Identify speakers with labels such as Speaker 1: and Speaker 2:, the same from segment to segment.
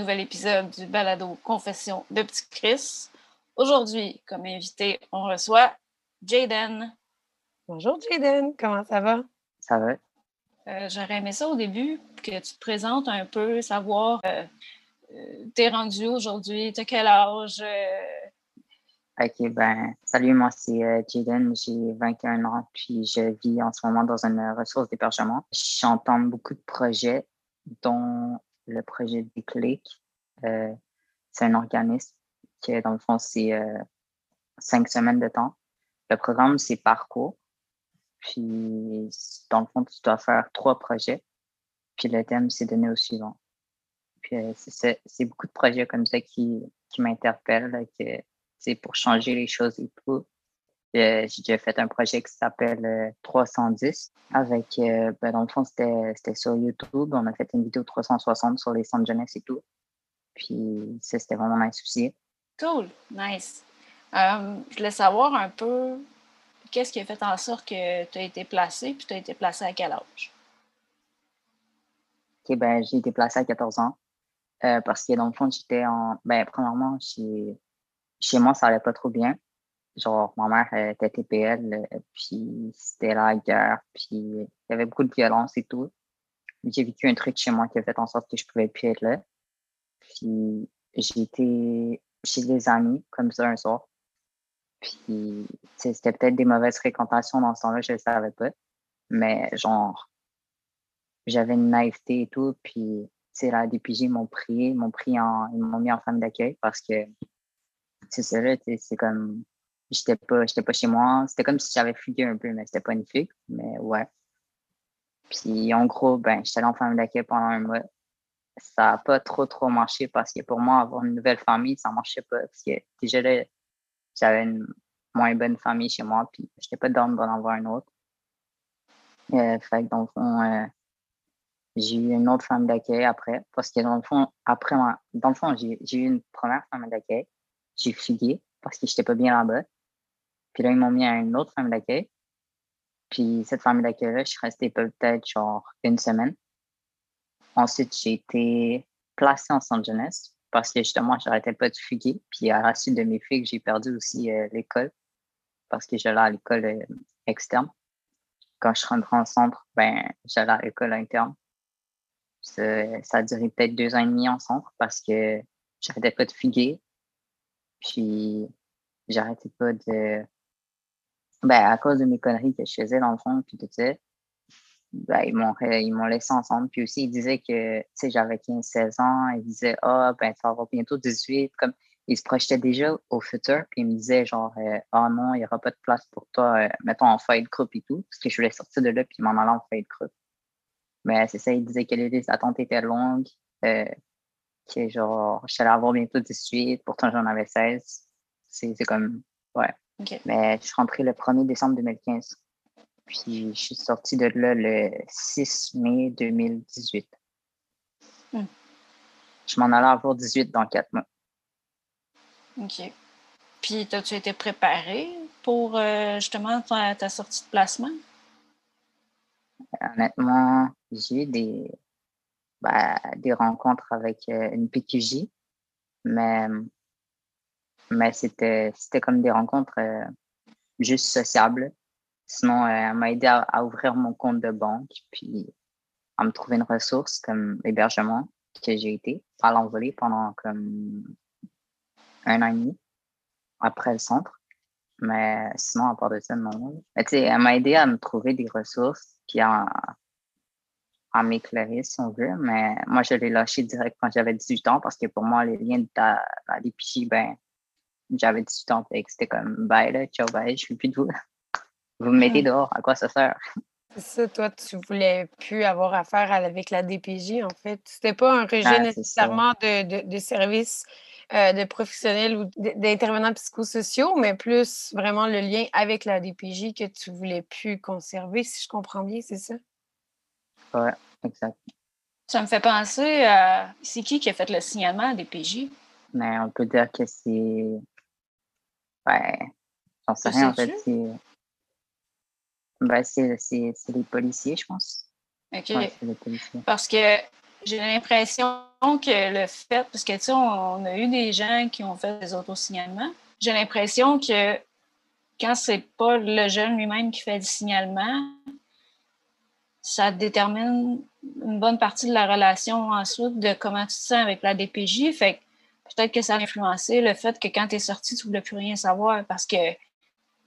Speaker 1: nouvel épisode du balado Confession de Petit Chris. Aujourd'hui, comme invité, on reçoit Jaden.
Speaker 2: Bonjour Jaden, comment ça va?
Speaker 3: Ça va.
Speaker 1: Euh, j'aurais aimé ça au début, que tu te présentes un peu, savoir euh, euh, t'es rendu aujourd'hui, t'as quel âge?
Speaker 3: Ok, ben, salut, moi c'est Jaden, j'ai 21 ans, puis je vis en ce moment dans une ressource d'hébergement. J'entends beaucoup de projets, dont le projet Déclic. c'est un organisme qui, dans le fond, c'est cinq semaines de temps. Le programme, c'est parcours. Puis, dans le fond, tu dois faire trois projets. Puis, le thème, c'est donné au suivant. Puis, euh, c'est beaucoup de projets comme ça qui, qui m'interpellent, c'est pour changer les choses et tout. Euh, j'ai déjà fait un projet qui s'appelle 310 euh, avec, ben, dans le fond, c'était sur YouTube. On a fait une vidéo 360 sur les centres jeunesse et tout. Puis, ça, c'était vraiment un souci.
Speaker 1: Cool, nice. je voulais savoir un peu qu'est-ce qui a fait en sorte que tu as été placé, puis tu as été placé à quel âge?
Speaker 3: OK, ben, j'ai été placé à 14 ans. Euh, parce que dans le fond, j'étais en. Ben, premièrement, chez, chez moi, ça allait pas trop bien. Genre, ma mère était TPL, puis c'était la guerre, puis il y avait beaucoup de violence et tout. J'ai vécu un truc chez moi qui a fait en sorte que je pouvais plus être là. Puis j'ai été chez des amis comme ça un soir. Puis, c'était peut-être des mauvaises fréquentations dans ce temps-là, je le savais pas. Mais genre, j'avais une naïveté et tout. Puis, tu la DPJ m'ont pris, m'ont pris en, ils m'ont mis en femme d'accueil parce que, c'est ça, là, c'est comme, j'étais pas, j'étais pas chez moi. C'était comme si j'avais fugué un peu, mais c'était pas une fugue. Mais ouais. Puis, en gros, ben, j'étais allée en famille d'accueil pendant un mois. Ça n'a pas trop, trop marché parce que pour moi, avoir une nouvelle famille, ça marchait pas. Parce que déjà, j'avais une moins bonne famille chez moi, puis je n'étais pas d'en avoir une autre. Euh, fait que dans le fond, euh, j'ai eu une autre femme d'accueil après, parce que dans le fond, après, dans le fond, j'ai eu une première femme d'accueil, j'ai fugué parce que j'étais pas bien là-bas. Puis là, ils m'ont mis à une autre femme d'accueil. Puis cette femme d'accueil-là, je suis restée peut-être genre une semaine. Ensuite, j'ai été placée en centre jeunesse parce que justement, j'arrêtais pas de fuguer. Puis à la suite de mes fugues, j'ai perdu aussi euh, l'école parce que j'allais à l'école euh, externe. Quand je rentrais en centre, ben, j'allais à l'école interne. Ça, a duré peut-être deux ans et demi en centre parce que j'arrêtais pas de fuguer. Puis j'arrêtais pas de. Ben, à cause de mes conneries que je faisais dans le fond, puis tout ça, ben, ils m'ont ils m'ont laissé ensemble. Puis aussi, ils disaient que j'avais 15-16 ans. Ils disaient Ah, ben, tu vas avoir bientôt 18. Comme, ils se projetaient déjà au futur. Puis ils me disaient genre Ah non, il n'y aura pas de place pour toi, euh, mettons en de groupe et tout. Parce que je voulais sortir de là puis m'en aller en de groupe. Mais c'est ça, ils disaient que les attentes étaient longues. Euh, que genre, je allais avoir bientôt 18. Pourtant, j'en avais 16. C'est comme, ouais. Mais je suis rentré le 1er décembre 2015. Puis je suis sortie de là le 6 mai 2018. Hmm. Je m'en allais avoir 18 dans 4 mois.
Speaker 1: OK. Puis, as-tu été préparé pour euh, justement ta, sortie de placement?
Speaker 3: Honnêtement, j'ai eu des, ben, des rencontres avec euh, une PQJ, mais, mais c'était comme des rencontres euh, juste sociables. Sinon, euh, elle m'a aidé à, ouvrir mon compte de banque, puis à me trouver une ressource comme l'hébergement que j'ai été à l'envoler pendant comme un an et demi après le centre. Mais sinon, à part de ça, non. Mais tu sais, elle m'a aidé à me trouver des ressources, puis à, m'éclairer, si on veut. Mais moi, je l'ai lâché direct quand j'avais 18 ans parce que pour moi, les liens de ta, ben, j'avais 18 ans. C'était comme, bye, là, ciao, bye, je suis plus de vous. Vous me mettez dehors, à quoi ça sert?
Speaker 2: C'est ça, toi, tu voulais plus avoir affaire avec la DPJ, en fait. C'était pas un rejet ben, nécessairement de, de, services euh, de professionnels ou d'intervenants psychosociaux, mais plus vraiment le lien avec la DPJ que tu voulais plus conserver, si je comprends bien, c'est ça?
Speaker 3: Oui, exact.
Speaker 1: Ça me fait penser à. C'est qui qui a fait le signalement à DPJ?
Speaker 3: Mais ben, on peut dire que c'est. Ouais. J'en sais rien, en fait. Ben, c'est les policiers, je pense.
Speaker 1: OK. Parce que J'ai l'impression que le fait, parce que tu sais, on, a eu des gens qui ont fait des autosignalements. J'ai l'impression que quand c'est pas le jeune lui-même qui fait le signalement, ça détermine une bonne partie de la relation ensuite de comment tu te sens avec la DPJ. Fait peut-être que ça a influencé le fait que quand tu es sorti, tu ne voulais plus rien savoir parce que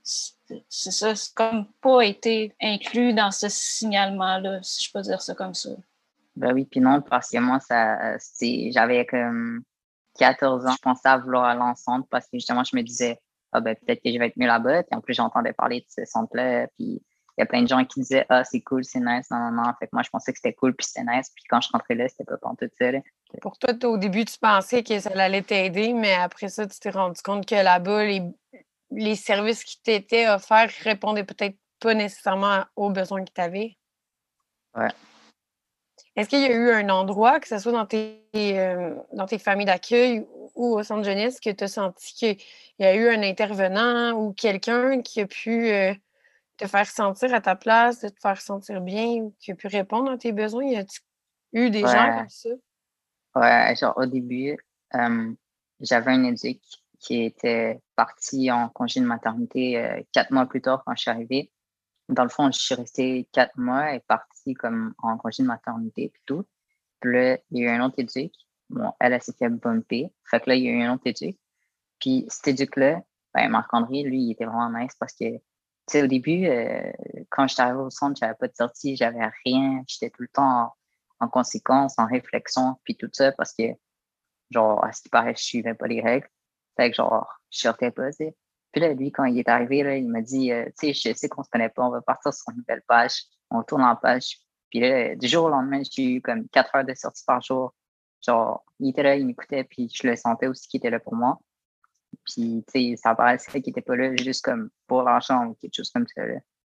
Speaker 1: c'est ça, c'est comme pas été inclus dans ce signalement-là, si je peux dire ça comme ça.
Speaker 3: Ben oui, puis non, parce que moi, ça, j'avais comme 14 ans, je pensais à vouloir aller en parce que justement, je me disais, ah ben peut-être que je vais être mieux là-bas. Puis en plus, j'entendais parler de ce centre-là, puis il y a plein de gens qui disaient Ah, c'est cool, c'est nice, non, non, non. Fait que moi, je pensais que c'était cool, puis c'était nice. Puis quand je rentrais là, c'était pas pour tout ça.
Speaker 2: Pour toi, au début, tu pensais que ça allait t'aider, mais après ça, tu t'es rendu compte que là-bas, les, les services qui t'étaient offerts répondaient peut-être pas nécessairement aux besoins que tu avais.
Speaker 3: Ouais.
Speaker 2: Est-ce qu'il y a eu un endroit, que ce soit dans tes, euh, dans tes familles d'accueil ou au centre jeunesse, que tu as senti qu'il y a eu un intervenant ou quelqu'un qui a pu euh, te faire sentir à ta place, de te faire sentir bien, qui a pu répondre à tes besoins? Y a-tu eu des gens comme ça?
Speaker 3: Ouais, genre au début, j'avais un éduc qui était parti en congé de maternité euh, quatre mois plus tard quand je suis arrivée. Dans le fond, je suis restée quatre mois et partie comme en congé de maternité et tout. Puis là, il y a eu un autre éduc. Bon, elle, elle s'est fait bumper. Fait que là, il y a eu un autre éduc. Puis cet éduc-là, ben, Marc-André, lui, il était vraiment nice parce que sais, au début, euh, quand j'étais arrivée au centre, j'avais pas de sortie, j'avais rien. J'étais tout le temps en, conséquence, en réflexion, puis tout ça, parce que, genre, à ce qui paraît, je suivais pas les règles. Fait que, genre, je sortais pas, tu. Puis là, lui, quand il est arrivé, là, il m'a dit, euh, tu sais, je sais qu'on se connaît pas, on va partir sur une nouvelle page. On tourne en page. Puis là, du jour au lendemain, j'ai eu comme quatre heures de sortie par jour. Genre, il était là, il m'écoutait, puis je le sentais aussi qu'il était là pour moi. Puis, tu sais, ça paraissait qu'il n'était pas là juste comme pour l'argent ou quelque chose comme ça.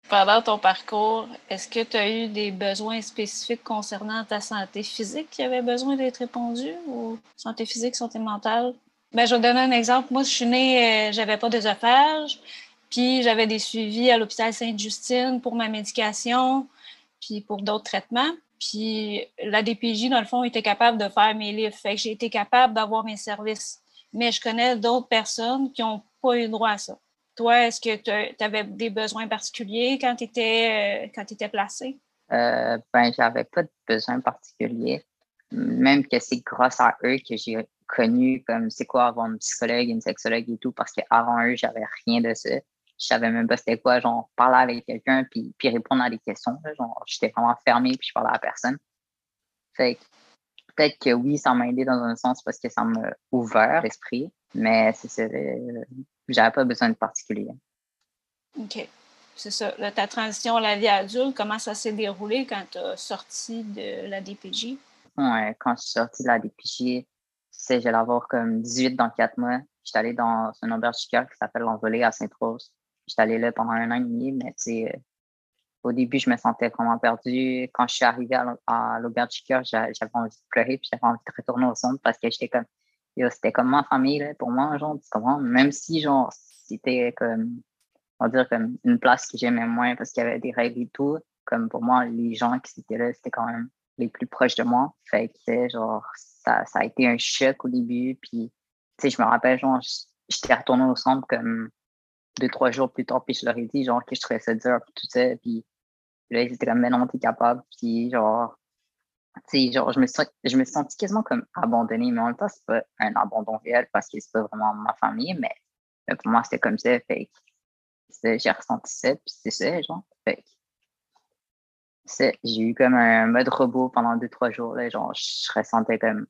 Speaker 1: Pendant ton parcours, est-ce que tu as eu des besoins spécifiques concernant ta santé physique qui avaient besoin d'être répondus ou santé physique, santé mentale? Ben, je vais te donner un exemple. Moi, je suis née, euh, j'avais pas d'œsophage, puis j'avais des suivis à l'hôpital Sainte-Justine pour ma médication, puis pour d'autres traitements. Puis la DPJ, dans le fond, était capable de faire mes livres. Fait que j'ai été capable d'avoir mes services mais je connais d'autres personnes qui n'ont pas eu droit à ça. Toi, est-ce que tu avais des besoins particuliers quand tu étais, euh, quand étais placé?
Speaker 3: Euh, ben, j'avais pas de besoins particuliers. Même que c'est grâce à eux que j'ai connu comme c'est quoi avoir une psychologue, une sexologue et tout, parce qu'avant eux, j'avais rien de ça. Je savais même pas c'était quoi, genre, parler avec quelqu'un puis, puis répondre à des questions. j'étais vraiment fermé puis je parlais à personne. Fait que peut-être que oui, ça m'a aidé dans un sens parce que ça m'a ouvert l'esprit, mais c'est euh, j'avais pas besoin de particulier.
Speaker 1: OK. C'est ça. ta transition à la vie adulte, comment ça s'est déroulé quand tu as sorti de la DPJ?
Speaker 3: Ouais, quand je suis sortie de la DPJ, j'allais avoir comme 18 dans 4 mois. J'étais allé dans un auberge qui s'appelle l'Envolée à Sainte-Rose. J'étais allé là pendant un an et demi, mais tu sais, au début, je me sentais vraiment perdue. Quand je suis arrivée à l'auberge j'avais envie de pleurer, puis j'avais envie de retourner au centre parce que j'étais comme, c'était comme ma famille, pour moi, genre? Même si, genre, c'était comme, on va dire, comme une place que j'aimais moins parce qu'il y avait des règles et tout, comme pour moi, les gens qui étaient là, c'était quand même les plus proches de moi. Fait que, genre, ça, ça a été un choc au début, puis, tu sais, je me rappelle, genre, j'étais retournée au centre comme deux, trois jours plus tard, puis je leur ai dit, genre, que je trouvais ça dur, puis tout ça, puis là, ils étaient comme, mais non. Puis, genre, tu sais, genre, je me, suis, je me quasiment comme abandonné, mais en même temps, c'est pas un abandon réel parce que c'est pas vraiment ma famille, mais, pour moi, c'était comme ça. Fait j'ai ressenti ça, puis c'est ça, genre. J'ai eu comme un mode robot pendant deux, trois jours, là, genre, je ressentais comme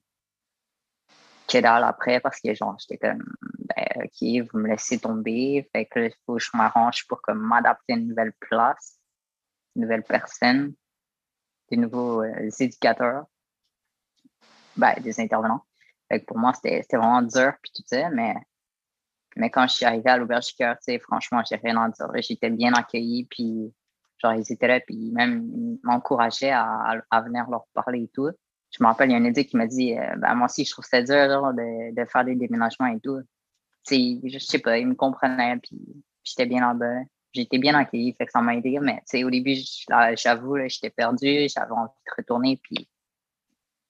Speaker 3: que dalle après parce que, genre, j'étais comme, ben, OK, vous me laissez tomber, fait que il faut que je m'arrange pour comme m'adapter à une nouvelle place nouvelles personnes, des nouveaux euh, éducateurs, ben, des intervenants. pour moi, c'était vraiment dur puis tout ça, mais, mais quand je suis arrivé à l'auberge du cœur, franchement, j'ai rien à dire. J'étais bien accueilli, puis genre, ils étaient là, puis même ils m'encourageaient à, à, venir leur parler et tout. Je me rappelle, il y a un éduc qui m'a dit euh, ben, Moi aussi, je trouve ça dur de, de, faire des déménagements et tout. sais, je sais pas, ils me comprenaient, puis j'étais bien en bas j'ai été bien accueilli, fait que ça m'a aidé. Mais au début, j'avoue, j'étais perdu, j'avais envie de retourner. Puis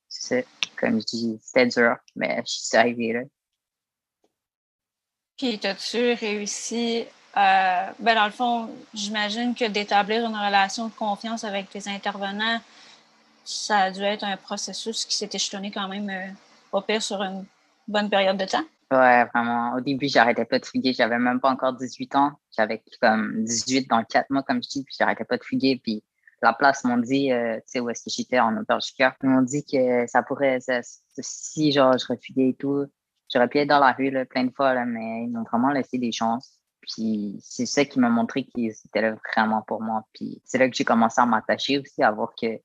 Speaker 3: c'est comme je dis, c'était dur, mais je suis arrivée là.
Speaker 1: Puis, as-tu réussi, ben dans le fond, j'imagine que d'établir une relation de confiance avec tes intervenants, ça a dû être un processus qui s'est échelonné quand même euh, pas pire sur une bonne période de temps?
Speaker 3: Ouais, vraiment. Au début, j'arrêtais pas de fuguer. J'avais même pas encore 18 ans. J'avais comme 18 dans 4 mois, comme je dis, puis j'arrêtais pas de fuguer. Puis la place m'ont dit, euh, tu sais, où est-ce que j'étais en cœur, ils m'ont dit que ça pourrait, si genre je refuguais et tout, j'aurais pu être dans la rue plein de fois, mais ils m'ont vraiment laissé des chances. Puis c'est ça qui m'a montré qu'ils étaient là vraiment pour moi. Puis c'est là que j'ai commencé à m'attacher aussi, à voir que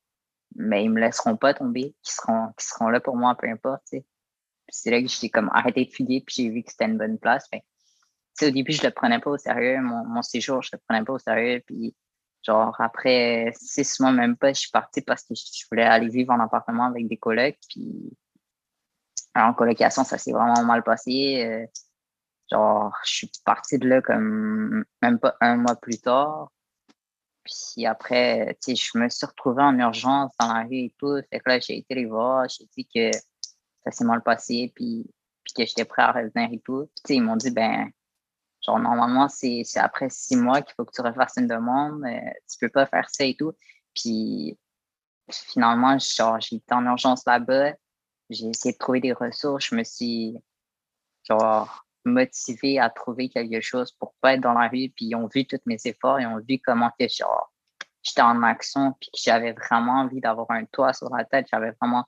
Speaker 3: mais ils me laisseront pas tomber, qu'ils seront, qui seront là pour moi, peu importe. C'est là que j'ai comme arrêté de fuguer, puis j'ai vu que c'était une bonne place. au début, je le prenais pas au sérieux. Mon, séjour, je le prenais pas au sérieux. Puis Genre, après six mois, même pas, je suis partie parce que je voulais aller vivre en appartement avec des collègues. Puis, en colocation, ça s'est vraiment mal passé. Euh, genre, je suis partie de là comme même pas un mois plus tard. Puis après, je me suis retrouvée en urgence dans la rue et tout. Fait que là, j'ai été les voir, j'ai dit que s'est mal passé, puis, puis que j'étais prêt à revenir et tout. Puis, ils m'ont dit, ben, Genre, normalement, c'est après six mois qu'il faut que tu refasses une demande. mais tu peux pas faire ça et tout. Puis, finalement, genre, été en urgence là-bas. J'ai essayé de trouver des ressources. Je me suis, genre, motivé à trouver quelque chose pour pas être dans la rue. Puis, ils ont vu tous mes efforts. Ils ont vu comment que, genre, j'étais en action. Puis, que j'avais vraiment envie d'avoir un toit sur la tête. J'avais vraiment,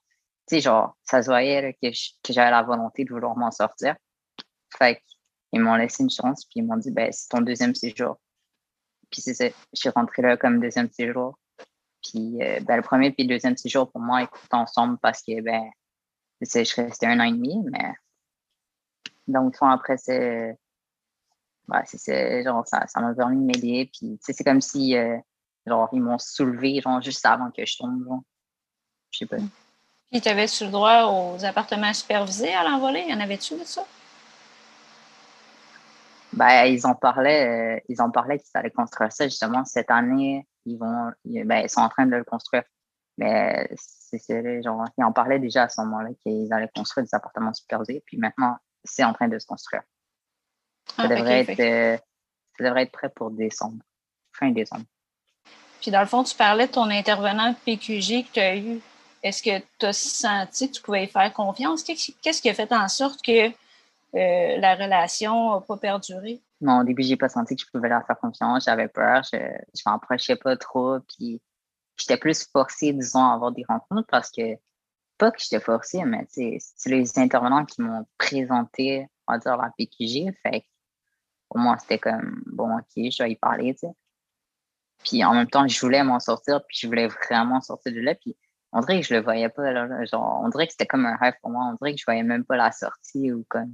Speaker 3: sais, genre, ça se voyait que j'avais la volonté de vouloir m'en sortir. Fait que ils m'ont laissé une chance, puis ils m'ont dit, ben, c'est ton deuxième séjour. Puis c'est ça, je suis rentrée là comme deuxième séjour. Puis euh, ben, le premier puis le deuxième séjour, pour moi, étaient ensemble parce que, ben, je restée un an et demi, mais donc, après, c'est, ouais, c'est, genre, ça, ça m'a permis de m'aider. Puis, c'est comme si, euh, genre, ils m'ont soulevé, juste avant que je tombe, genre. Je sais pas.
Speaker 1: Puis, tu avais-tu le droit aux appartements supervisés à l'envolée? Y en avait-tu de ça?
Speaker 3: Ben, ils en parlaient, euh, ils en parlaient qu'ils allaient construire ça justement cette année. Ils vont, ben, ils sont en train de le construire. Mais c'est genre, ils en parlaient déjà à ce moment-là qu'ils allaient construire des appartements supervisés. Puis maintenant, c'est en train de se construire. Ça, ah, devrait être, euh, ça devrait être prêt pour décembre, fin décembre.
Speaker 1: Puis dans le fond, tu parlais de ton intervenant PQG que tu as eu. Est-ce que tu as senti que tu pouvais y faire confiance? Qu'est-ce qui a fait en sorte que euh, la relation n'a pas perduré?
Speaker 3: Non, au début, j'ai pas senti que je pouvais leur faire confiance. J'avais peur. Je ne m'approchais pas trop. Puis j'étais plus forcée, disons, à avoir des rencontres parce que, pas que j'étais forcée, mais c'est les intervenants qui m'ont présenté, on va dire, la PQG. Fait au moins, c'était comme, bon, OK, je vais y parler. Puis en même temps, je voulais m'en sortir, puis je voulais vraiment sortir de là. Puis on dirait que je le voyais pas, là, genre, on dirait que c'était comme un rêve pour moi. On dirait que je voyais même pas la sortie ou comme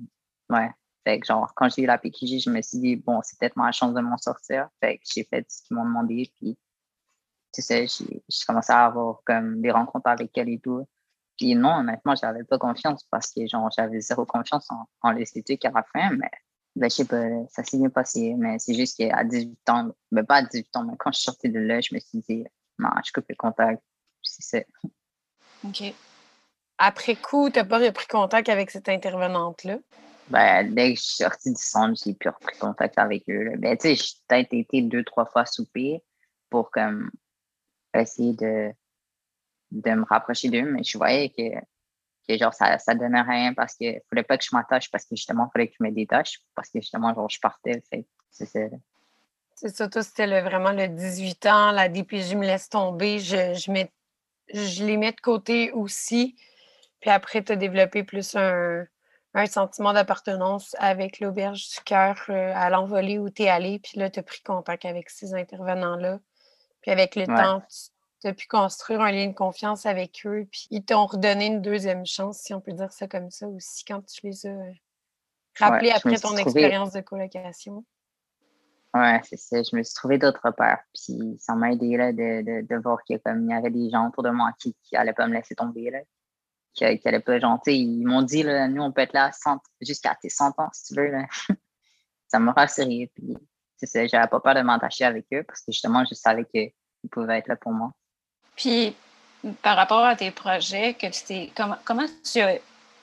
Speaker 3: Ouais. Fait que genre, quand j'ai eu la PQG, je me suis dit, bon, c'est peut-être ma chance de m'en sortir. Fait que j'ai fait ce qu'ils m'ont demandé. Puis, tu sais, j'ai commencé à avoir comme des rencontres avec elle et tout. Puis non, honnêtement, j'avais pas confiance parce que genre, j'avais zéro confiance en, en l'esthétique à la fin, mais ben, je sais pas, ça s'est bien passé. Mais c'est juste qu'à 18 ans, ben pas à 18 ans, mais quand je sortie de là, je me suis dit, non, je coupe le contact.
Speaker 2: OK. Après coup, tu n'as pas repris contact avec cette intervenante-là?
Speaker 3: Ben, dès que je suis sortie du centre, j'ai pu repris contact avec eux. Là. Ben, tu sais, j'ai peut-être été deux, trois fois souper pour comme essayer de, de me rapprocher d'eux, mais je voyais que, que genre ça, ça donnait rien parce que fallait pas que je m'attache parce que justement, il fallait que je me détache parce que justement, genre, je partais. Fait c'est ça.
Speaker 2: C'est ça, toi, c'était vraiment le 18 ans, la DPJ me laisse tomber, je, je, mets, je les mets de côté aussi. Puis après, tu as développé plus un, un sentiment d'appartenance avec l'auberge du cœur euh, à l'envolée où tu es allé, puis là, tu as pris contact avec ces intervenants-là. Puis avec le temps, tu as pu construire un lien de confiance avec eux, puis ils t'ont redonné une deuxième chance, si on peut dire ça comme ça aussi, quand tu les as euh, rappelés après ton expérience de colocation.
Speaker 3: Ouais, c'est ça. Je me suis trouvé d'autres peurs. Puis ça m'a aidé là, de, de, voir qu'il y avait des gens autour de moi qui n'allaient pas me laisser tomber. Là qui n'allaient pas gentil. Ils m'ont dit, là, nous, on peut être là jusqu'à tes 100 ans, si tu veux. Là. ça m'a rassuré. Puis, c'est pas peur de m'attacher avec eux parce que justement, je savais qu'ils pouvaient être là pour moi.
Speaker 1: Puis, par rapport à tes projets, que tu comment, comment tu as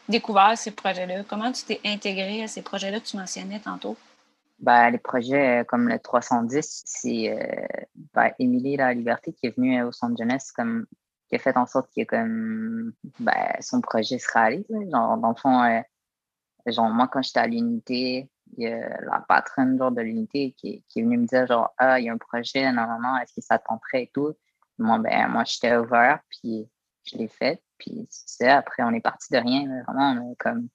Speaker 1: découvert ces projets-là? Comment tu t'es intégré à ces projets-là que tu mentionnais tantôt?
Speaker 3: Ben, les projets euh, comme le 310, c'est euh, ben, Émilie La Liberté qui est venue au centre jeunesse comme qui a fait en sorte que comme ben, son projet se réalise. Genre, dans le fond, euh, genre moi quand j'étais à l'unité, il y a la patronne genre, de l'unité qui, qui, est venue me dire genre Ah, il y a un projet, non, non, non, est-ce que ça et tout. Moi, ben, moi j'étais ouvert, puis je l'ai fait. Puis c'est après, on est parti de rien. Vraiment, comme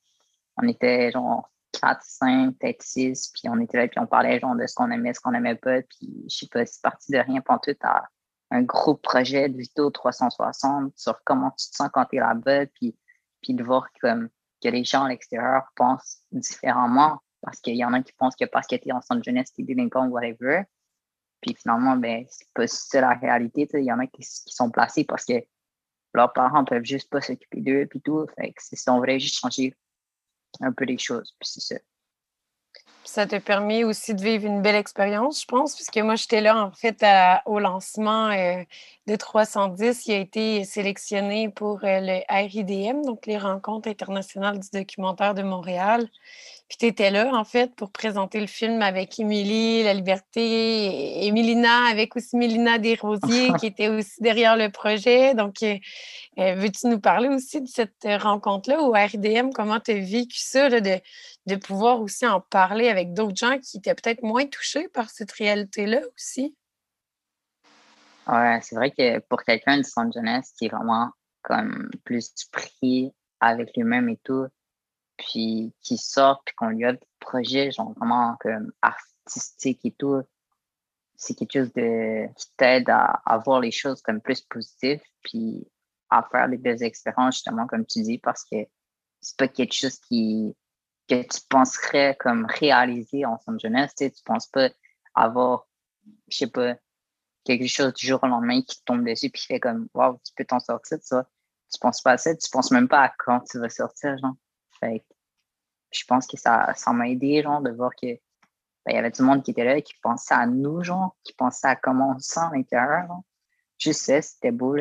Speaker 3: on était genre 4, 5, peut-être 6, puis on était là, puis on parlait genre de ce qu'on aimait, ce qu'on n'aimait pas, puis je sais pas, c'est parti de rien pour tout à un gros projet de Vito 360 sur comment tu te sens quand tu es là-bas, puis, puis de voir comme, que les gens à l'extérieur pensent différemment, parce qu'il y en a qui pensent que parce que tu es en centre jeunesse, tu es délinquant ou whatever, puis finalement, ben, c'est pas ça la réalité, il y en a qui, qui, sont placés parce que leurs parents peuvent juste pas s'occuper d'eux, puis tout, fait que c'est on vrai juste changer un peu les choses. Puis c'est ça.
Speaker 2: Ça t'a permis aussi de vivre une belle expérience, je pense, puisque moi, j'étais là, en fait, au lancement euh, de 310 qui a été sélectionné pour euh, le RIDM, donc les Rencontres internationales du documentaire de Montréal. Puis tu étais là, en fait, pour présenter le film avec Émilie, La Liberté, et avec aussi Mélina Desrosiers, qui était aussi derrière le projet. Donc, euh, euh, veux-tu nous parler aussi de cette rencontre-là au RDM? Comment tu as vécu ça, de, de pouvoir aussi en parler avec d'autres gens qui étaient peut-être moins touchés par cette réalité-là aussi?
Speaker 3: Ouais, c'est vrai que pour quelqu'un de son jeunesse qui est vraiment comme plus pris avec lui-même et tout, puis qui sort, puis qu'on lui a des projets, genre vraiment comme artistique et tout, c'est quelque chose de, qui t'aide à, voir les choses comme plus positives, puis à faire des belles expériences, justement, comme tu dis, parce que c'est pas quelque chose qui, que tu penserais comme réaliser en son jeunesse, tu sais, tu penses pas avoir, je sais pas, quelque chose du jour au lendemain qui tombe dessus, puis fait comme, waouh, tu peux t'en sortir de ça. Tu penses pas à ça, tu penses même pas à quand tu vas sortir, genre. Fait je pense que ça, ça m'a aidé, genre, de voir que ben, il y avait du monde qui était là, qui pensait à nous, genre, qui pensait à comment on se sent à l'intérieur. Je sais, c'était beau,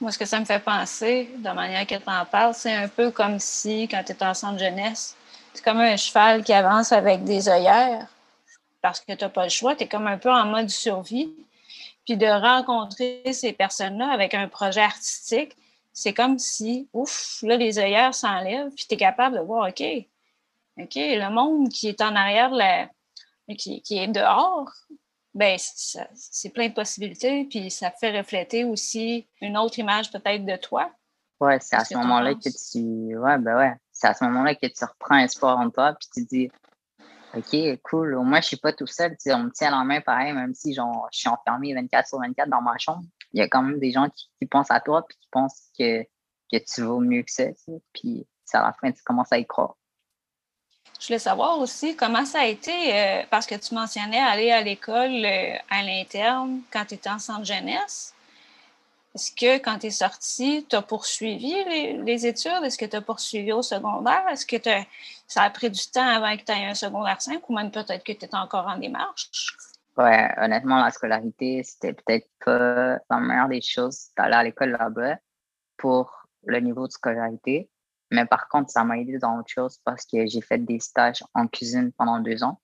Speaker 1: Moi, ce que ça me fait penser, de manière que tu en parles, c'est un peu comme si, quand tu es en centre jeunesse, c'est comme un cheval qui avance avec des œillères parce que tu n'as pas le choix, tu es comme un peu en mode survie. Puis de rencontrer ces personnes-là avec un projet artistique, c'est comme si, ouf, là, les œillères s'enlèvent, puis tu es capable de voir, OK, OK, le monde qui est en arrière, la, qui, qui est dehors, ben c'est plein de possibilités, puis ça fait refléter aussi une autre image peut-être de toi.
Speaker 3: Ouais, c'est à ce moment-là que tu. Ouais, ben ouais. C'est à ce moment-là que tu reprends espoir en toi, puis tu dis OK, cool. Au moins, je suis pas tout seul. Tu sais, on me tient la main pareil, même si genre, je suis enfermé 24 sur 24 dans ma chambre il y a quand même des gens qui, pensent à toi puis qui pensent que, que tu vaux mieux que ça. Puis c'est à la fin, tu commences à y croire.
Speaker 1: Je voulais savoir aussi comment ça a été, euh, parce que tu mentionnais aller à l'école euh, à l'interne quand tu étais en centre jeunesse. Est-ce que quand tu es sorti, tu as poursuivi les, études? Est-ce que tu as poursuivi au secondaire? Est-ce que ça a pris du temps avant que tu aies un secondaire 5 ou même peut-être que tu étais encore en démarche?
Speaker 3: Ouais, honnêtement, la scolarité, c'était peut-être pas la meilleure des choses d'aller à l'école là-bas pour le niveau de scolarité. Mais par contre, ça m'a aidé dans autre chose parce que j'ai fait des stages en cuisine pendant deux ans.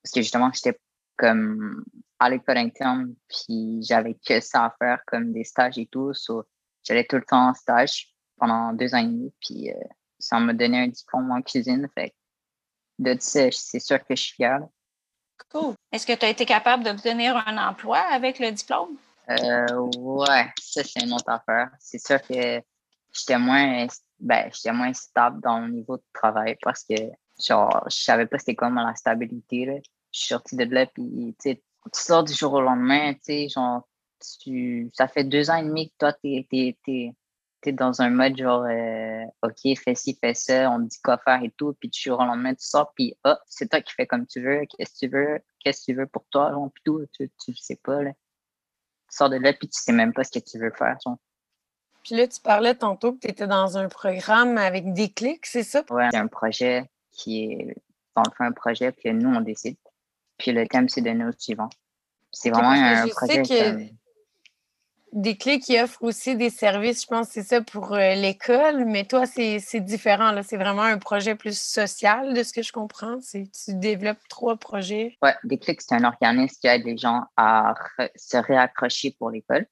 Speaker 3: Parce que justement, j'étais comme à l'école interne, puis j'avais que ça à faire comme des stages et tout. j'allais tout le temps en stage pendant deux ans et demi, puis euh, ça m'a donné un diplôme en cuisine. Fait de ça, c'est sûr que je suis fier.
Speaker 1: Cool. Est-ce que tu as été capable d'obtenir un emploi avec le diplôme?
Speaker 3: Euh, ouais, ça, c'est une autre affaire. C'est sûr que j'étais moins, ben, moins stable dans le niveau de travail parce que genre, je savais pas c'était comment la stabilité. Là. Je suis sorti de là, puis tu sors du jour au lendemain, tu sais, genre, tu, ça fait deux ans et demi que toi, tu es, tu es dans un mode genre, euh, OK, fais ci, fais ça, on te dit quoi faire et tout, puis tu jour au lendemain, tu sors, puis oh, c'est toi qui fais comme tu veux, qu'est-ce que tu veux, qu'est-ce que tu veux pour toi, genre, puis tout, tu, tu sais pas, là. Tu sors de là, puis tu sais même pas ce que tu veux faire, genre.
Speaker 2: Puis là, tu parlais tantôt que tu étais dans un programme avec des clics, c'est ça?
Speaker 3: Ouais, c'est un projet qui est, dans le fond, un projet que nous, on décide. Puis le thème, c'est donner au suivant. C'est vraiment un projet
Speaker 2: des clés qui offrent aussi des services, je pense que c'est ça pour euh, l'école, mais toi, c'est différent. C'est vraiment un projet plus social de ce que je comprends. Tu développes trois projets.
Speaker 3: Oui, Déclic, c'est un organisme qui aide les gens à se réaccrocher pour l'école.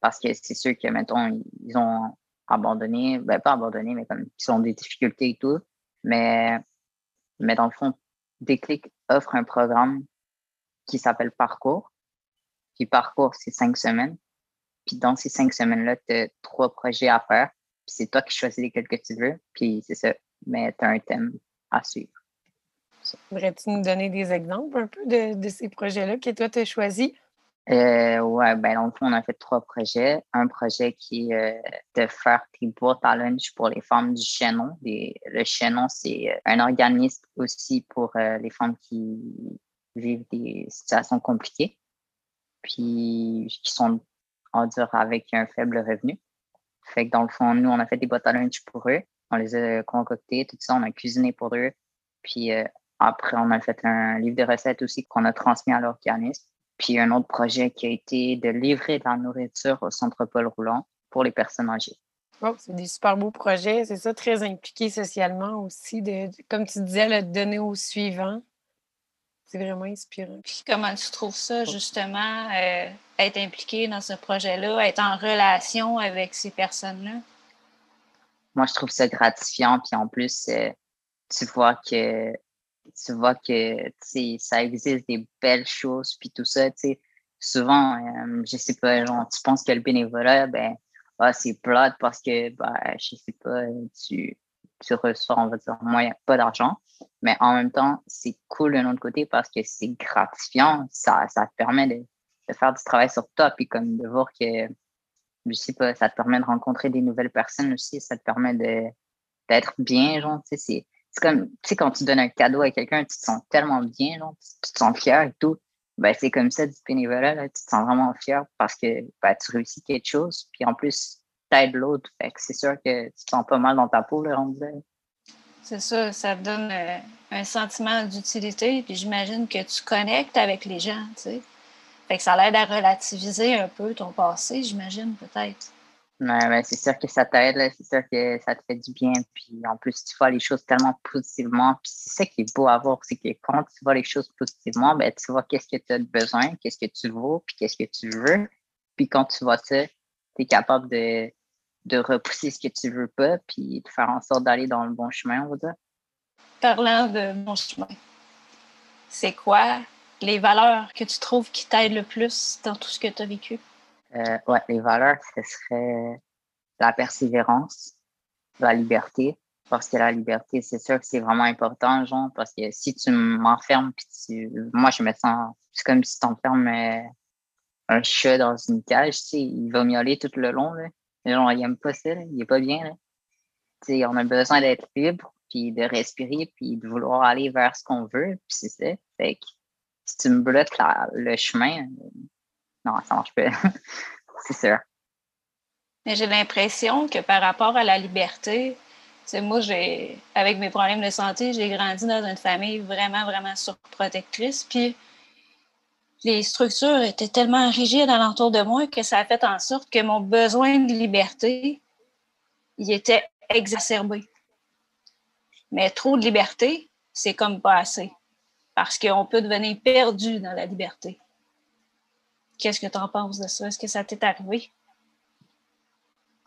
Speaker 3: Parce que c'est sûr que, mettons, ils ont abandonné, ben pas abandonné, mais comme ils ont des difficultés et tout. Mais, mais dans le fond, Déclic offre un programme qui s'appelle Parcours. Puis Parcours, c'est cinq semaines. Puis dans ces cinq semaines-là, tu as trois projets à faire. Puis c'est toi qui choisis lesquels que tu veux. Puis c'est ça. Mais tu as un thème à suivre.
Speaker 2: Voudrais-tu nous donner des exemples un peu de, de ces projets-là que toi, tu as choisis?
Speaker 3: Euh, ouais, ben dans le fond, on a fait trois projets. Un projet qui est euh, de faire des boîtes à lunch pour les femmes du Chaînon. le Chaînon, c'est euh, un organisme aussi pour euh, les femmes qui vivent des situations compliquées, puis qui sont on dire, avec un faible revenu. Fait que dans le fond, nous, on a fait des boîtes à lunch pour eux. On les a concoctées, tout ça, on a cuisiné pour eux. Puis euh, après, on a fait un livre de recettes aussi qu'on a transmis à l'organisme. Puis un autre projet qui a été de livrer de la nourriture au centre Paul Roulant pour les personnes âgées.
Speaker 2: Oh, c'est des super beaux projets, c'est ça, très impliqué socialement aussi, de, comme tu disais, le donner au suivant. C'est vraiment inspirant.
Speaker 1: Puis comment tu trouves ça, justement, euh, être impliqué dans ce projet-là, être en relation avec ces personnes-là?
Speaker 3: Moi, je trouve ça gratifiant. Puis en plus, euh, tu vois que tu vois que ça existe des belles choses, puis tout ça. Souvent, euh, je sais pas, genre, tu penses que le bénévolat, ben, ah, c'est plate parce que, ben, je sais pas, tu, tu reçois, on va dire, moins, pas d'argent. Mais en même temps, c'est cool d'un autre côté parce que c'est gratifiant. Ça, ça te permet de, de, faire du travail sur toi, puis comme de voir que, ça te permet de rencontrer des nouvelles personnes aussi. Ça te permet d'être bien, genre, tu sais, c'est comme, tu sais, quand tu donnes un cadeau à quelqu'un, tu te sens tellement bien, genre, tu, te sens fier et tout. Ben, c'est comme ça du bénévolat, là, tu te sens vraiment fier parce que ben, tu réussis quelque chose, puis en plus, t'aides l'autre. Fait que c'est sûr que tu te sens pas mal dans ta peau, le rendu
Speaker 1: C'est ça, ça te donne euh, un sentiment d'utilité, puis j'imagine que tu connectes avec les gens, tu sais. Fait que ça l'aide à relativiser un peu ton passé, j'imagine, peut-être.
Speaker 3: Ouais, c'est sûr que ça t'aide, c'est sûr que ça te fait du bien. Puis en plus, tu vois les choses tellement positivement. Puis c'est ça qui est beau à voir, c'est que quand tu vois les choses positivement, ben, tu vois qu'est-ce que tu as besoin, qu'est-ce que tu veux, puis qu'est-ce que tu veux. Puis quand tu vois ça, tu es capable de, de repousser ce que tu veux pas, puis de faire en sorte d'aller dans le bon chemin, on va dire.
Speaker 1: Parlant de bon chemin, c'est quoi les valeurs que tu trouves qui t'aident le plus dans tout ce que tu as vécu?
Speaker 3: Euh, ouais, les valeurs, ce serait la persévérance, la liberté. Parce que la liberté, c'est sûr que c'est vraiment important, genre, parce que si tu m'enfermes, puis tu... moi, je me sens, c'est comme si tu enfermes euh, un chat dans une cage, tu sais, il va miauler tout le long, là. Genre, il n'aime pas ça, il n'est pas bien, là. On a besoin d'être libre, puis de respirer, puis de vouloir aller vers ce qu'on veut, puis c'est ça. Fait que si tu me bloques le chemin, non, ça marche pas. c'est sûr.
Speaker 1: Mais j'ai l'impression que par rapport à la liberté, moi, j'ai, avec mes problèmes de santé, j'ai grandi dans une famille vraiment, vraiment surprotectrice. Puis les structures étaient tellement rigides alentour de moi que ça a fait en sorte que mon besoin de liberté, il était exacerbé. Mais trop de liberté, c'est comme pas assez. Parce qu'on peut devenir perdu dans la liberté. Qu'est-ce que tu en penses de ça? Est-ce que ça t'est arrivé?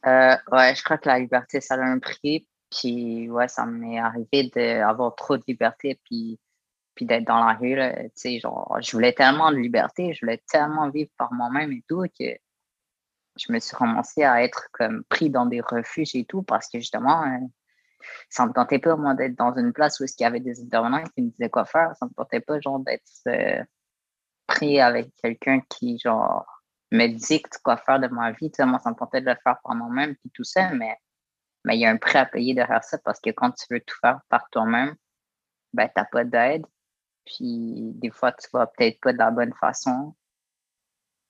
Speaker 3: Euh, ouais, je crois que la liberté, ça a un prix. Puis, ouais, ça m'est arrivé d'avoir trop de liberté, puis, puis d'être dans la rue. Sais, genre, je voulais tellement de liberté, je voulais tellement vivre par moi-même et tout, que je me suis commencé à être comme pris dans des refuges et tout, parce que justement, euh, ça me tentait pas, moi, d'être dans une place où il y avait des intervenants qui me disaient quoi faire. Ça me tentait pas, genre, d'être. Euh, pris avec quelqu'un qui, genre, me dicte quoi faire de ma vie. Moi, ça me tentait de le faire par moi-même, puis tout ça, mais mais il y a un prix à payer derrière ça parce que quand tu veux tout faire par toi-même, ben, tu n'as pas d'aide. Puis des fois, tu vas peut-être pas de la bonne façon.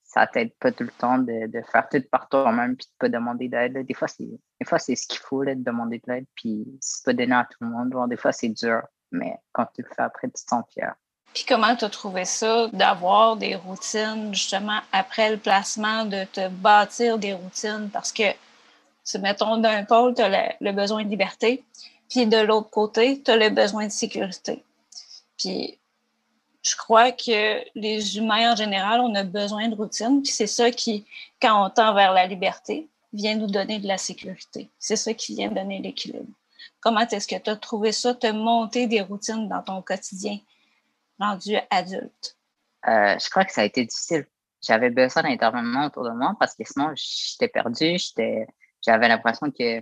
Speaker 3: Ça t'aide pas tout le temps de, de faire tout par toi-même puis de pas demander d'aide. Des fois, c'est des fois c'est ce qu'il faut de demander de l'aide. Puis c'est pas donné à tout le monde. Des fois, c'est dur, mais quand tu le fais après, tu te sens fier
Speaker 1: Puis comment tu as trouvé ça d'avoir des routines justement après le placement, de te bâtir des routines? Parce que, mettons, d'un pôle, tu as le, besoin de liberté, puis de l'autre côté, tu as le besoin de sécurité. Puis je crois que les humains en général, on a besoin de routine, puis c'est ça qui, quand on tend vers la liberté, vient nous donner de la sécurité. C'est ça qui vient donner l'équilibre. Comment est-ce que tu as trouvé ça, te monter des routines dans ton quotidien rendu adulte?
Speaker 3: Euh, je crois que ça a été difficile. J'avais besoin d'intervention autour de moi parce que sinon, j'étais perdu. J'avais l'impression que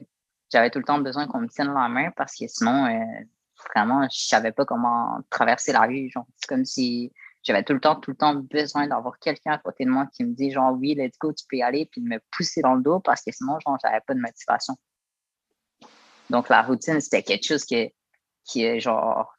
Speaker 3: j'avais tout le temps besoin qu'on me tienne la main parce que sinon, euh, vraiment, je savais pas comment traverser la rue. C'est comme si j'avais tout le temps, tout le temps besoin d'avoir quelqu'un à côté de moi qui me dit genre oui, let's go, tu peux y aller, puis de me pousser dans le dos parce que sinon, genre, j'avais pas de motivation. Donc la routine, c'était quelque chose qui, qui est genre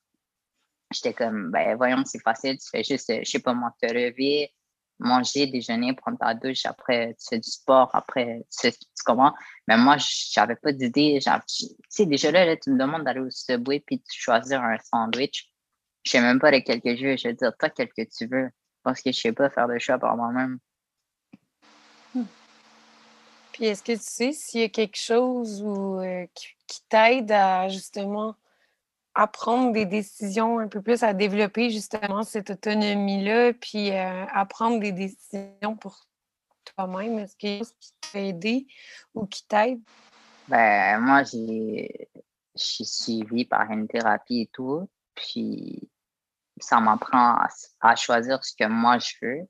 Speaker 3: j'étais comme ben voyons, c'est facile, tu fais juste, je sais pas moi, te lever, manger, déjeuner, prendre ta douche, après tu fais du sport, après tu comment. Mais moi, j'avais pas d'idée. Tu sais, déjà là, tu me demandes d'aller au Subway puis de choisir un sandwich je sais même pas lequel que je veux. Je vais dire, toi, quel que tu veux. Parce que je sais pas faire de choix par moi-même.
Speaker 2: Hmm. Puis est-ce que tu sais s'il y a quelque chose euh, qui, t'aide à justement à prendre des décisions un peu plus, à développer justement cette autonomie-là, puis euh, à prendre des décisions pour toi-même? Est-ce qu'il y a quelque chose qui t'a aidé ou qui t'aide?
Speaker 3: Ben, moi, j'ai, je suis suivie par une thérapie et tout. Puis, ça m'apprend à, choisir ce que moi je veux,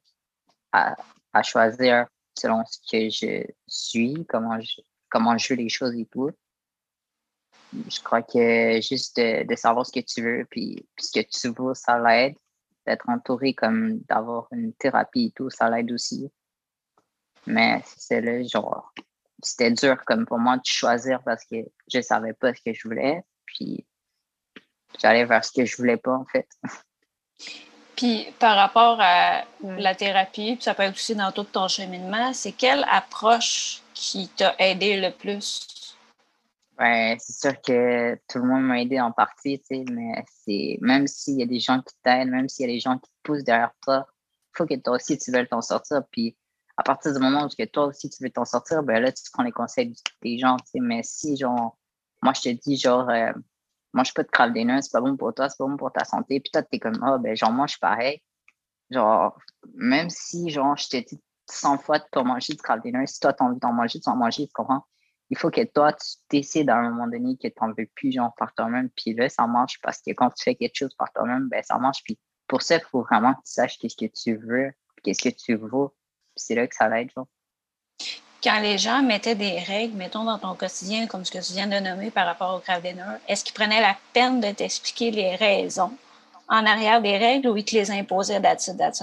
Speaker 3: à, choisir selon ce que je suis, comment je, comment je veux les choses et tout. Je crois que juste de, savoir ce que tu veux, puis, ce que tu veux, ça l'aide. D'être entouré comme d'avoir une thérapie et tout, ça l'aide aussi. Mais c'est là, genre, c'était dur comme pour moi de choisir parce que je savais pas ce que je voulais. Puis j'allais vers ce que je voulais pas, en fait.
Speaker 1: Puis par rapport à la thérapie, puis ça peut être aussi dans tout ton cheminement, c'est quelle approche qui t'a aidé le plus?
Speaker 3: Ouais, c'est sûr que tout le monde m'a aidé en partie, tu sais, mais c'est même s'il y a des gens qui t'aident, même s'il y a des gens qui te poussent derrière toi, il faut que toi aussi tu veuilles t'en sortir. Puis à partir du moment où toi aussi tu veux t'en sortir, ben là tu prends les conseils des gens, tu sais. Mais si genre, moi je te dis genre, euh, mange pas de crabe des c'est pas bon pour toi, c'est pas bon pour ta santé. Puis toi, t'es comme, oh, ben, j'en mange pareil. Genre, même si, genre, je t'ai dit 100 fois de pas manger de crabe des si toi, t'as envie d'en manger, tu en manger, tu comprends? Il faut que toi, tu décides à un moment donné que t'en veux plus, genre, par toi-même. Puis là, ça marche parce que quand tu fais quelque chose par toi-même, ben, ça marche. Puis pour ça, il faut vraiment que tu saches qu'est-ce que tu veux, qu'est-ce que tu veux. Puis c'est là que ça va être, genre
Speaker 1: quand les gens mettaient des règles, mettons dans ton quotidien, comme ce que tu viens de nommer par rapport au crowd est-ce qu'ils prenaient la peine de t'expliquer les raisons en arrière des règles ou ils te les imposaient it, that's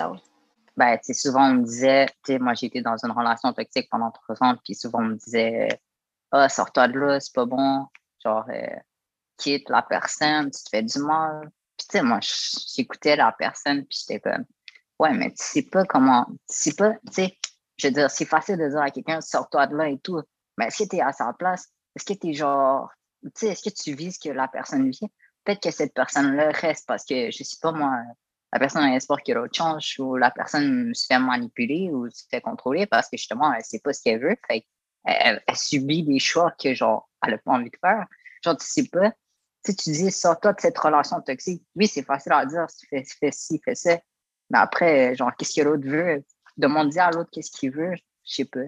Speaker 3: Ben, tu sais, souvent on me disait, tu sais, moi été dans une relation toxique pendant trois ans, puis souvent on me disait, ah, sors-toi de là, c'est pas bon, genre, euh, quitte la personne, tu te fais du mal. Puis tu sais, moi j'écoutais la personne, puis j'étais comme, ouais, mais tu sais pas comment, tu sais pas, tu sais, je veux dire, c'est facile de dire à quelqu'un, sors-toi de là et tout. Mais que tu es à sa place? Est-ce que tu es genre, tu sais, est-ce que tu vis ce que la personne vit? Peut-être que cette personne-là reste parce que, je sais pas moi, la personne a espoir autre chose ou la personne se fait manipuler ou se fait contrôler parce que justement, elle sait pas ce qu'elle veut. Fait elle, subit des choix que, genre, elle n'a pas envie de faire. Genre, tu sais pas. Sais, tu dis, sors-toi de cette relation toxique. Oui, c'est facile à dire, tu fais, fais ci, fais ça. Mais après, genre, qu'est-ce que l'autre veut? demander à l'autre qu'est-ce qu'il veut, je sais pas.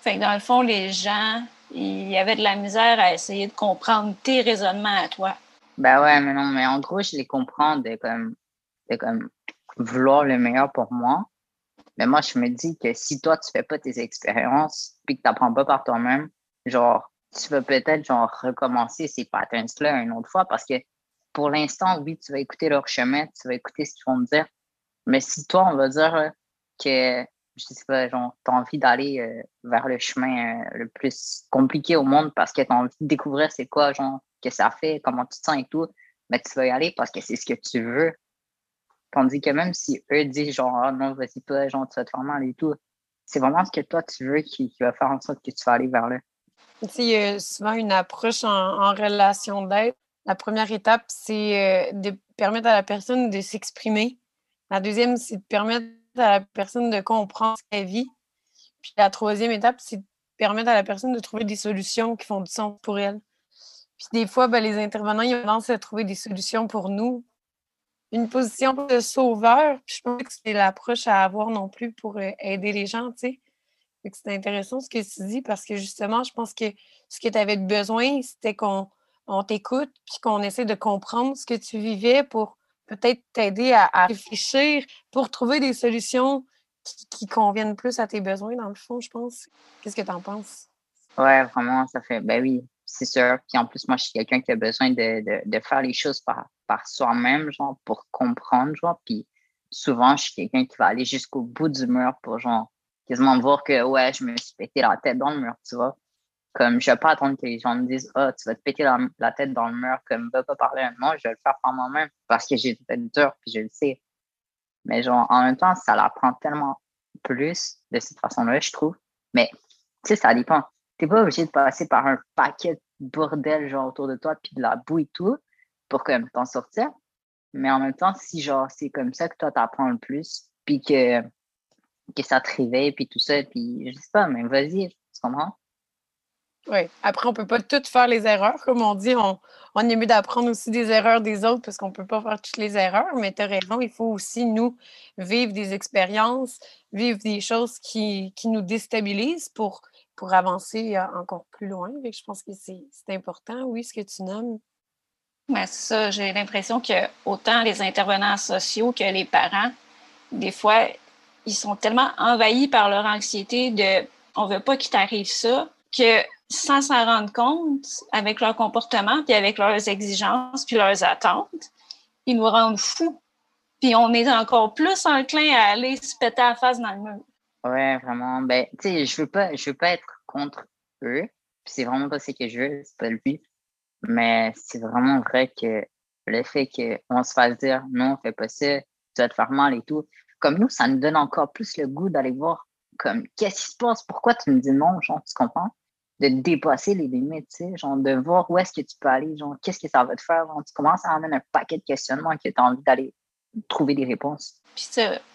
Speaker 1: Fait que dans le fond, les gens, il y avait de la misère à essayer de comprendre tes raisonnements à toi.
Speaker 3: Ben ouais, mais non, mais en gros, je les comprends de comme, de comme vouloir le meilleur pour moi. Mais moi, je me dis que si toi, tu fais pas tes expériences, puis que tu n'apprends pas par toi-même, genre, tu vas peut-être genre recommencer ces patterns-là une autre fois parce que pour l'instant, oui, tu vas écouter leur chemin, tu vas écouter ce qu'ils vont me dire, mais si toi, on va dire euh, que, je sais pas, genre, tu as envie d'aller euh, vers le chemin euh, le plus compliqué au monde parce que tu as envie de découvrir c'est quoi, genre, que ça fait, comment tu te sens et tout, mais tu vas y aller parce que c'est ce que tu veux. Tandis que même si eux disent genre, ah non, vas-y pas, genre, tu vas te faire mal et tout, c'est vraiment ce que toi tu veux qui, va faire en sorte que tu vas aller vers là.
Speaker 2: Il y a souvent une approche en, relation d'aide La première étape, c'est de permettre à la personne de s'exprimer. La deuxième, c'est de permettre à la personne de comprendre sa vie. Puis la troisième étape, c'est de permettre à la personne de trouver des solutions qui font du sens pour elle. Puis des fois, ben, les intervenants, ils ont tendance à trouver des solutions pour nous. Une position de sauveur, puis je pense que c'est l'approche à avoir non plus pour euh, aider les gens, tu sais. C'est intéressant ce que tu dis parce que justement, je pense que ce que tu avais besoin, c'était qu'on t'écoute puis qu'on essaie de comprendre ce que tu vivais pour peut-être t'aider à, réfléchir, pour trouver des solutions qui, conviennent plus à tes besoins, dans le fond, je pense. Qu'est-ce que tu en penses?
Speaker 3: Ouais, vraiment, ça fait. Ben oui, c'est sûr. Puis en plus, moi, je suis quelqu'un qui a besoin de, de, faire les choses par, par soi-même, genre, pour comprendre, genre. Puis souvent, je suis quelqu'un qui va aller jusqu'au bout du mur pour, genre, quasiment voir que, ouais, je me suis pété la tête dans le mur, tu vois. Comme, je vais pas attendre que les gens me disent, oh, tu vas te péter la, tête dans le mur, comme, va pas parler. Non, je vais le faire par moi-même parce que j'ai tête dure, puis je le sais. Mais, genre, en même temps, ça l'apprend tellement plus de cette façon-là, je trouve. Mais, tu sais, ça dépend t'es pas obligé de passer par un paquet de bordel genre autour de toi, puis de la boue et tout, pour comme t'en sortir. Mais en même temps, si genre c'est comme ça que toi t'apprends le plus, puis que, que ça te réveille, puis tout ça, puis je sais pas, mais vas-y, tu comprends?
Speaker 2: Oui. Après, on peut pas toutes faire les erreurs. Comme on dit, on, on est mieux d'apprendre aussi des erreurs des autres parce qu'on peut pas faire toutes les erreurs. Mais tu as raison, il faut aussi, nous, vivre des expériences, vivre des choses qui, qui nous déstabilisent pour pour avancer encore plus loin. je pense que c'est important, oui, ce que tu nommes.
Speaker 1: Mais ça, j'ai l'impression que autant les intervenants sociaux que les parents, des fois, ils sont tellement envahis par leur anxiété de on veut pas qu'il t'arrive ça, que sans s'en rendre compte, avec leur comportement, puis avec leurs exigences, puis leurs attentes, ils nous rendent fous. Puis on est encore plus enclin à aller se péter la face dans le mur.
Speaker 3: Ouais, vraiment. Ben, tu sais, je veux pas, je veux pas être contre eux. C'est vraiment pas ce que je veux, c'est pas le but. Mais c'est vraiment vrai que le fait qu'on se fasse dire non, fais pas ça, tu vas te faire mal et tout. Comme nous, ça nous donne encore plus le goût d'aller voir comme qu'est-ce qui se passe, pourquoi tu me dis non, genre, tu comprends? De dépasser les limites, tu sais, genre de voir où est-ce que tu peux aller, genre, qu'est-ce que ça va te faire, tu commences à amener un paquet de questionnements que tu as envie d'aller trouver des réponses.
Speaker 1: Puis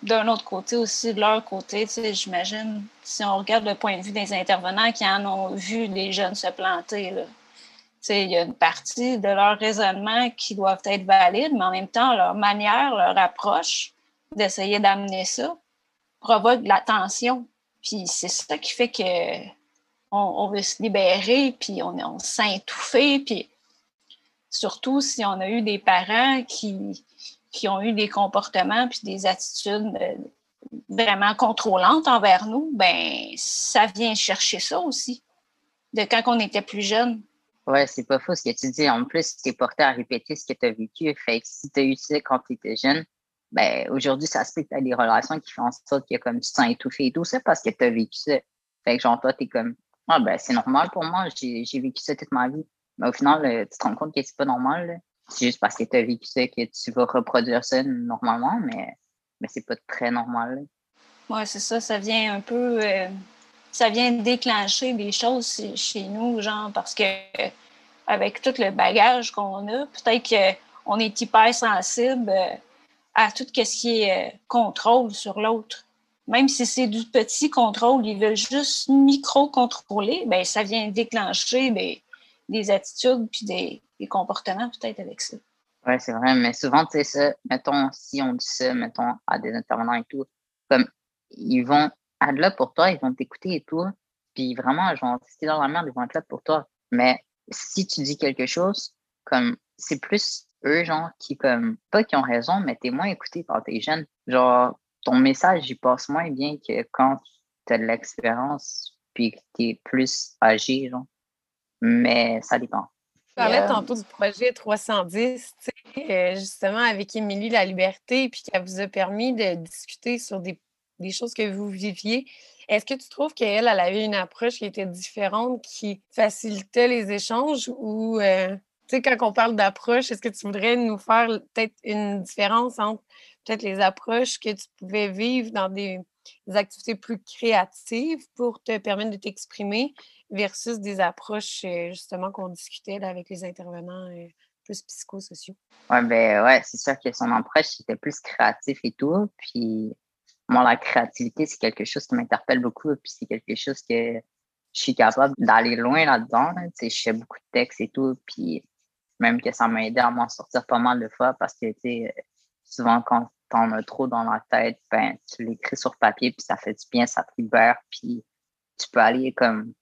Speaker 1: d'un autre côté aussi, de leur côté, j'imagine, si on regarde le point de vue des intervenants qui en ont vu des jeunes se planter, il y a une partie de leur raisonnement qui doivent être valides, mais en même temps, leur manière, leur approche d'essayer d'amener ça provoque de la tension. Puis c'est ça qui fait que on, veut se libérer, puis on, on s'étouffer, puis surtout si on a eu des parents qui, qui ont eu des comportements puis des attitudes euh, vraiment contrôlantes envers nous, ben ça vient chercher ça aussi, de quand on était plus jeune.
Speaker 3: Ouais, c'est pas faux ce que tu dis. En plus, tu es porté à répéter ce que tu as vécu. Fait que si tu as eu ça quand tu étais jeune, ben aujourd'hui, ça se fait que tu as des relations qui font en sorte que comme tu te sens étouffé et tout ça parce que tu as vécu ça. Fait que genre, toi, tu es comme, ah ben c'est normal pour moi, j'ai vécu ça toute ma vie. Mais au final, euh, tu te rends compte que c'est pas normal. C'est juste parce que tu as vécu ça que tu vas reproduire ça normalement, mais, mais c'est pas très normal.
Speaker 1: Oui, c'est ça. Ça vient un peu. Euh, ça vient déclencher des choses chez nous, genre, parce que avec tout le bagage qu'on a, peut-être qu'on est hyper sensible euh, à tout ce qui est euh, contrôle sur l'autre. Même si c'est du petit contrôle, ils veulent juste micro-contrôler, ben, ça vient déclencher des, des attitudes puis des, comportements peut-être avec ça.
Speaker 3: Oui, c'est vrai, mais souvent, tu sais, ça, mettons, si on dit ça, mettons, à des intervenants et tout, comme, ils vont être là pour toi, ils vont t'écouter et tout, puis vraiment, genre, si dans la merde, ils vont être là pour toi. Mais si tu dis quelque chose, comme, c'est plus eux, genre, qui, comme, pas qui ont raison, mais t'es moins écouté par tes jeunes. Genre, ton message, il passe moins bien que quand tu as de l'expérience, puis que t'es plus âgé, genre. Mais ça dépend.
Speaker 2: Tu parlais tantôt du projet 310, euh, justement avec Émilie La Liberté, puis qu'elle vous a permis de discuter sur des, choses que vous viviez. Est-ce que tu trouves qu'elle, elle avait une approche qui était différente, qui facilitait les échanges ou, euh, tu sais, quand on parle d'approche, est-ce que tu voudrais nous faire peut-être une différence entre peut-être les approches que tu pouvais vivre dans des activités plus créatives pour te permettre de t'exprimer versus des approches, euh, justement, qu'on discutait avec les intervenants euh, plus psychosociaux?
Speaker 3: Ouais, ben ouais, c'est sûr que son approche était plus créatif et tout. Puis moi, la créativité, c'est quelque chose qui m'interpelle beaucoup. Puis c'est quelque chose que je suis capable d'aller loin là-dedans. sais, Je fais beaucoup de textes et tout. Puis même que ça m'a aidé à m'en sortir pas mal de fois parce que souvent quand t'en as trop dans la tête, ben tu l'écris sur papier puis ça fait du bien, ça te libère. Puis tu peux aller comme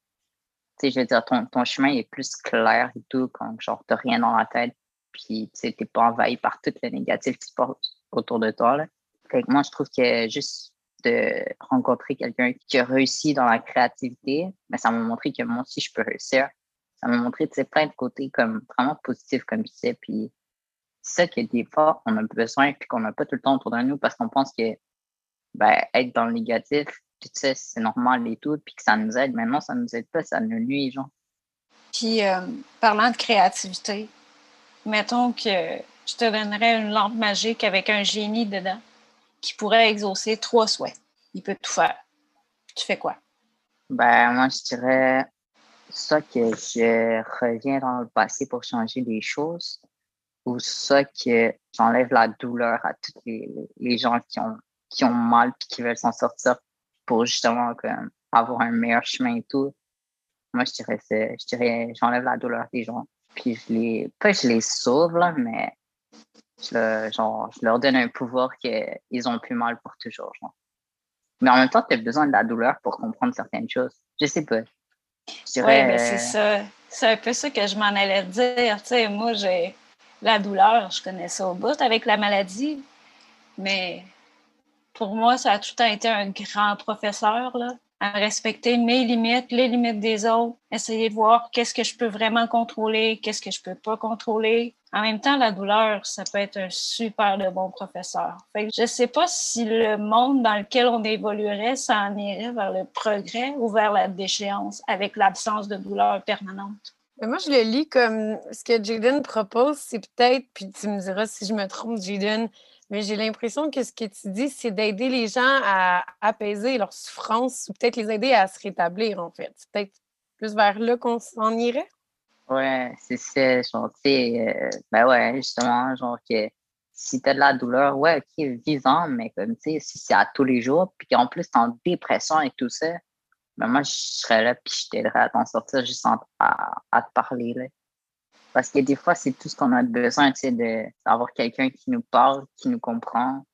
Speaker 3: sais, je veux dire, ton, ton, chemin est plus clair et tout, quand genre, t'as rien dans la tête, puis tu t'es pas envahi par tout le négatif qui se passe autour de toi. Là. Fait que moi, je trouve que juste de rencontrer quelqu'un qui a réussi dans la créativité, ben, ça m'a montré que moi aussi, je peux réussir. Ça m'a montré plein de côtés comme vraiment positifs, comme tu sais. Puis ça que des fois, on a besoin puis qu'on n'a pas tout le temps autour de nous parce qu'on pense que ben, être dans le négatif, tu sais, c'est normal et tout, puis que ça nous aide. Maintenant, ça nous aide pas, ça nous nuit, genre.
Speaker 1: Puis, euh, parlant de créativité, mettons que je te donnerais une lampe magique avec un génie dedans qui pourrait exaucer trois souhaits. Il peut tout faire. Tu fais quoi?
Speaker 3: Ben, moi, je dirais ça que je reviens dans le passé pour changer des choses ou ça que j'enlève la douleur à tous les, les gens qui ont, qui ont mal et qui veulent s'en sortir pour justement avoir un meilleur chemin et tout. Moi, je dirais, je dirais, j'enlève la douleur des gens. Puis je les, pas je les sauve, là, mais je, genre, je leur donne un pouvoir qu'ils ont plus mal pour toujours. Genre. Mais en même temps, tu as besoin de la douleur pour comprendre certaines choses. Je sais pas.
Speaker 1: Oui, mais c'est ça. C'est un peu ça que je m'en allais dire. Tu sais, moi, j'ai la douleur, je connais ça au bout avec la maladie. Mais pour moi, ça a tout le temps été un grand professeur, là, à respecter mes limites, les limites des autres, essayer de voir qu'est-ce que je peux vraiment contrôler, qu'est-ce que je peux pas contrôler. En même temps, la douleur, ça peut être un super de bon professeur. Fait que je sais pas si le monde dans lequel on évoluerait, ça en irait vers le progrès ou vers la déchéance avec l'absence de douleur permanente.
Speaker 2: Moi, je le lis comme ce que Jaden propose, c'est peut-être, puis tu me diras si je me trompe, Jaden, mais j'ai l'impression que ce que tu dis, c'est d'aider les gens à apaiser leur souffrance ou peut-être les aider à se rétablir, en fait. C'est peut-être plus vers là qu'on s'en irait?
Speaker 3: Ouais, c'est ça. Genre, tu euh, ben ouais, justement, genre que si t'as de la douleur, ouais, ok, vivant, mais comme, tu sais, si c'est à tous les jours, puis qu'en plus t'es en dépression et tout ça, ben moi, je serais là, puis je t'aiderais à t'en sortir juste à, à te parler, là. Parce que des fois, c'est tout ce qu'on a besoin, tu sais, d'avoir quelqu'un qui nous parle, qui nous comprend.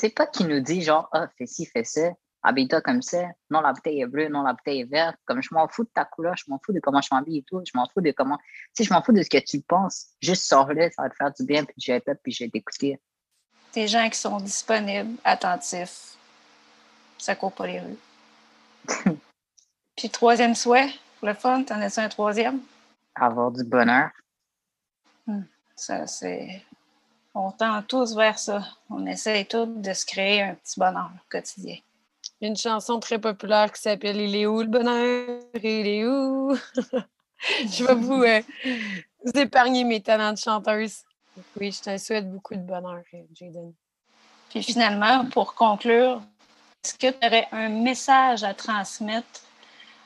Speaker 3: C'est pas qui nous dit genre, ah, fais ci, fais ça, habille-toi comme ça. Non, la bouteille est bleue, non, la bouteille est verte. Comme je m'en fous de ta couleur, je m'en fous de comment je m'habille et tout. Je m'en fous de comment. Tu sais, je m'en fous de ce que tu penses. Juste sors-le, ça va te faire du bien, puis je vais puis je vais t'écouter.
Speaker 1: Des gens qui sont disponibles, attentifs. Ça court pas les rues. Puis troisième souhait, pour le fun, t'en as un troisième?
Speaker 3: avoir du bonheur.
Speaker 1: Hmm. Ça, c'est. On tend tous vers ça. On essaie tous de se créer un petit bonheur quotidien.
Speaker 2: Il y a une chanson très populaire qui s'appelle Il est où le bonheur? Il est où? je vais vous, euh, vous, épargner mes talents de chanteuse. Oui, je te souhaite beaucoup de bonheur, Jaden.
Speaker 1: Puis finalement, pour conclure, est-ce que tu aurais un message à transmettre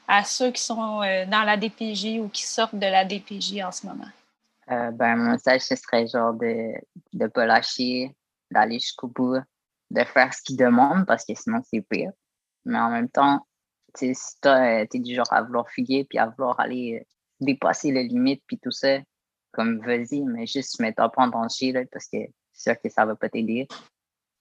Speaker 1: à ceux qui sont euh, dans la DPJ ou qui sortent de la DPJ en ce moment?
Speaker 3: Euh, ben, mon message, ce serait genre de ne pas lâcher, d'aller jusqu'au bout, de faire ce qu'ils demandent parce que sinon, c'est pire. Mais en même temps, si tu es du genre à vouloir fuguer puis à vouloir aller dépasser les limites puis tout ça, comme vas-y, mais juste mets toi pas en danger là, parce que c'est sûr que ça va pas t'aider.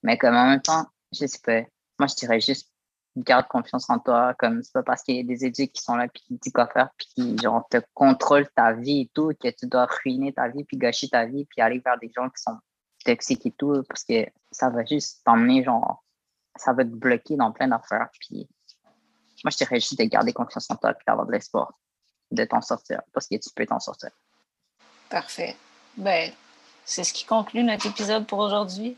Speaker 3: Mais comme en même temps, je sais pas, moi je dirais juste garde confiance en toi. Comme c'est pas parce qu'il y a des éduques qui sont là puis qui disent quoi faire puis qui genre te contrôlent ta vie et tout que tu dois ruiner ta vie puis gâcher ta vie puis aller vers des gens qui sont toxiques et tout parce que ça va juste t'emmener genre ça va te bloquer dans plein d'affaires puis moi je dirais juste de garder confiance en toi puis d'avoir de l'espoir de t'en sortir parce que tu peux t'en sortir.
Speaker 1: Parfait. Ben, c'est ce qui conclut notre épisode pour aujourd'hui.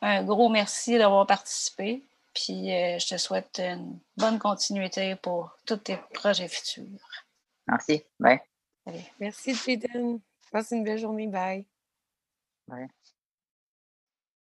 Speaker 1: Un gros merci d'avoir participé. Puis euh, je te souhaite une bonne continuité pour tous tes projets futurs.
Speaker 3: Merci. Bye.
Speaker 2: Allez, merci, Jaden. Passe une belle journée. Bye.
Speaker 3: Bye.